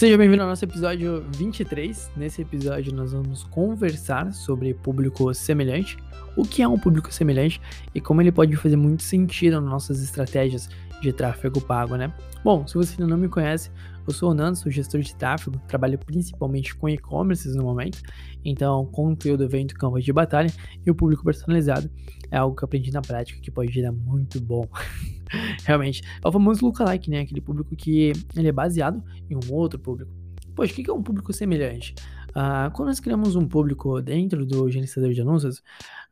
Seja bem-vindo ao nosso episódio 23. Nesse episódio, nós vamos conversar sobre público semelhante, o que é um público semelhante e como ele pode fazer muito sentido nas nossas estratégias de tráfego pago, né? Bom, se você ainda não me conhece, eu sou o Nando, sou gestor de tráfego, trabalho principalmente com e-commerce no momento, então conteúdo, evento, campo de batalha e o público personalizado é algo que eu aprendi na prática que pode gerar muito bom. Realmente, é o famoso lookalike, né? Aquele público que ele é baseado em um outro público. Poxa, o que é um público semelhante? Uh, quando nós criamos um público dentro do gerenciador de anúncios,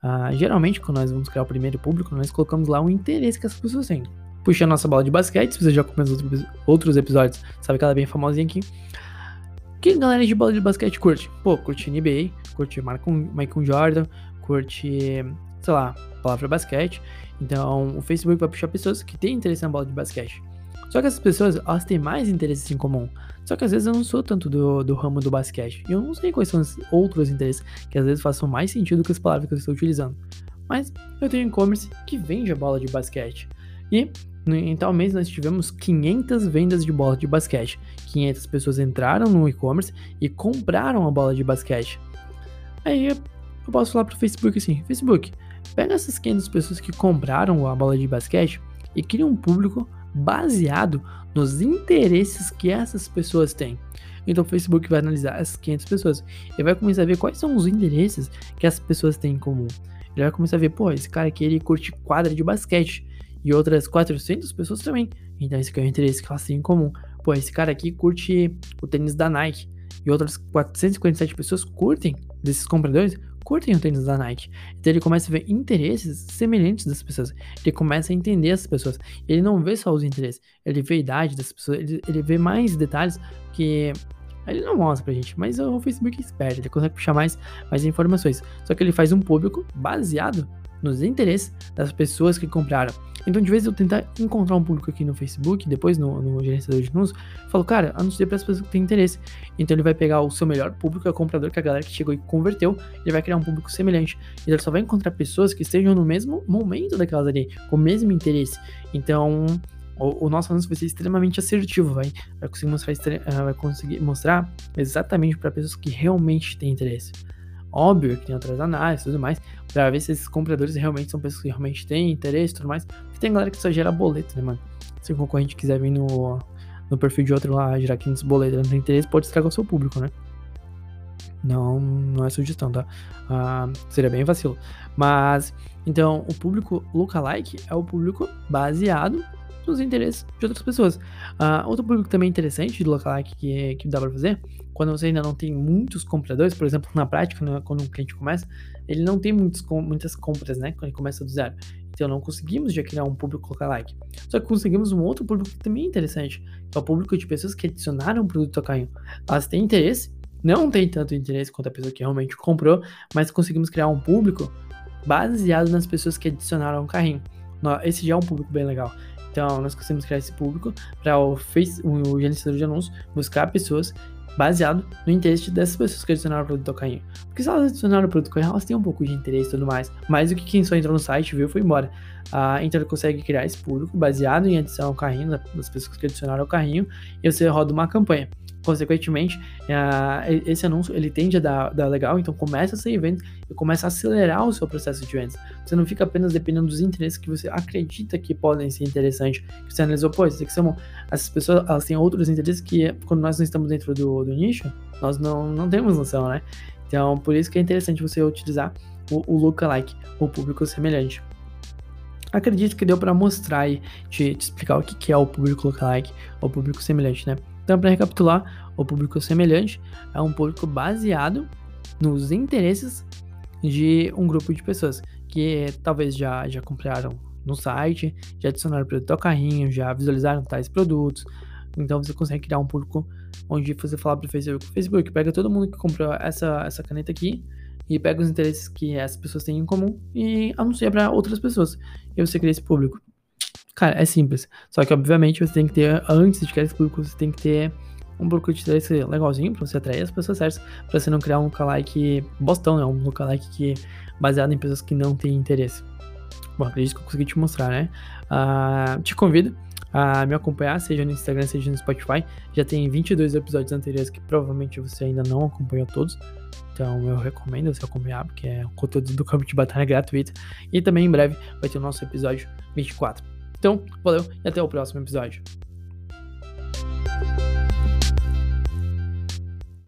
uh, geralmente quando nós vamos criar o primeiro público, nós colocamos lá o interesse que as pessoas têm puxa a nossa bola de basquete, se você já os outros episódios, sabe que ela é bem famosinha aqui. O que a galera de bola de basquete curte? Pô, curte NBA, curte Michael Jordan, curte, sei lá, palavra basquete. Então, o Facebook vai puxar pessoas que têm interesse na bola de basquete. Só que essas pessoas, elas têm mais interesses em comum. Só que às vezes eu não sou tanto do, do ramo do basquete. E eu não sei quais são os outros interesses que às vezes façam mais sentido que as palavras que eu estou utilizando. Mas eu tenho e-commerce que vende a bola de basquete. E em tal mês nós tivemos 500 vendas de bola de basquete. 500 pessoas entraram no e-commerce e compraram a bola de basquete. Aí eu posso falar para o Facebook assim: Facebook, pega essas 500 pessoas que compraram a bola de basquete e cria um público baseado nos interesses que essas pessoas têm. Então o Facebook vai analisar essas 500 pessoas e vai começar a ver quais são os interesses que as pessoas têm em comum. Ele vai começar a ver, pô, esse cara aqui ele curte quadra de basquete e outras 400 pessoas também. Então esse aqui é o interesse que elas têm em comum. Pô, esse cara aqui curte o tênis da Nike e outras 457 pessoas curtem desses compradores curtem o tênis da Nike. Então ele começa a ver interesses semelhantes das pessoas. Ele começa a entender as pessoas. Ele não vê só os interesses, ele vê a idade das pessoas, ele, ele vê mais detalhes que ele não mostra pra gente, mas o Facebook é esperto, ele consegue puxar mais, mais informações. Só que ele faz um público baseado nos interesses das pessoas que compraram. Então, de vez eu tentar encontrar um público aqui no Facebook, depois no, no gerenciador de anúncios, falo, cara, anuncie para as pessoas que têm interesse. Então, ele vai pegar o seu melhor público, é o comprador, que é a galera que chegou e converteu, ele vai criar um público semelhante. Então, ele só vai encontrar pessoas que estejam no mesmo momento daquelas ali, com o mesmo interesse. Então, o, o nosso anúncio vai ser extremamente assertivo, vai, vai conseguir mostrar, eh, vai conseguir mostrar exatamente para pessoas que realmente têm interesse. Óbvio que tem outras análises e tudo mais, pra ver se esses compradores realmente são pessoas que realmente têm interesse e tudo mais. Porque tem galera que só gera boleto, né, mano? Se o concorrente quiser vir no, no perfil de outro lá, gerar 500 boletos, não tem interesse, pode estragar o seu público, né? Não, não é sugestão, tá? Ah, seria bem vacilo. Mas, então, o público lookalike é o público baseado nos interesses de outras pessoas. Uh, outro público também interessante de lookalike que, que dá para fazer, quando você ainda não tem muitos compradores, por exemplo, na prática, né, quando um cliente começa, ele não tem muitos, muitas compras, né? Quando ele começa do zero. Então não conseguimos já criar um público lookalike. Só que conseguimos um outro público que também é interessante, que é o público de pessoas que adicionaram o produto ao carrinho. Elas têm interesse, não tem tanto interesse quanto a pessoa que realmente comprou, mas conseguimos criar um público baseado nas pessoas que adicionaram o carrinho. Esse já é um público bem legal. Então, nós conseguimos criar esse público para o, o gerenciador de anúncios buscar pessoas baseado no interesse dessas pessoas que adicionaram o produto ao carrinho. Porque se elas adicionaram o produto ao carrinho, elas têm um pouco de interesse e tudo mais. Mais do que quem só entrou no site, viu, foi embora. Ah, então ele consegue criar esse público baseado em adição ao carrinho, das pessoas que adicionaram ao carrinho, e você roda uma campanha. Consequentemente, uh, esse anúncio ele tende a dar, dar, legal, então começa a ser vendas e começa a acelerar o seu processo de vendas. Você não fica apenas dependendo dos interesses que você acredita que podem ser interessantes, que você analisou, pô, isso aqui são, essas pessoas elas têm outros interesses que quando nós não estamos dentro do, do nicho, nós não, não temos noção, né? Então, por isso que é interessante você utilizar o, o lookalike, o público semelhante. Acredito que deu para mostrar e te, te, explicar o que, que é o público lookalike, o público semelhante, né? Então, para recapitular, o público semelhante é um público baseado nos interesses de um grupo de pessoas que talvez já, já compraram no site, já adicionaram produto ao carrinho, já visualizaram tais produtos. Então você consegue criar um público onde você fala para o Facebook, Facebook, pega todo mundo que comprou essa, essa caneta aqui e pega os interesses que essas pessoas têm em comum e anuncia para outras pessoas. E você cria esse público. Cara, é simples. Só que, obviamente, você tem que ter, antes de criar esse público, você tem que ter um público de interesse legalzinho pra você atrair as pessoas certas, pra você não criar um lookalike bostão, né? Um lookalike que baseado em pessoas que não têm interesse. Bom, acredito que eu consegui te mostrar, né? Uh, te convido a me acompanhar, seja no Instagram, seja no Spotify. Já tem 22 episódios anteriores que provavelmente você ainda não acompanhou todos. Então eu recomendo você acompanhar, porque é um conteúdo do campo de batalha gratuito. E também em breve vai ter o nosso episódio 24. Então, valeu e até o próximo episódio.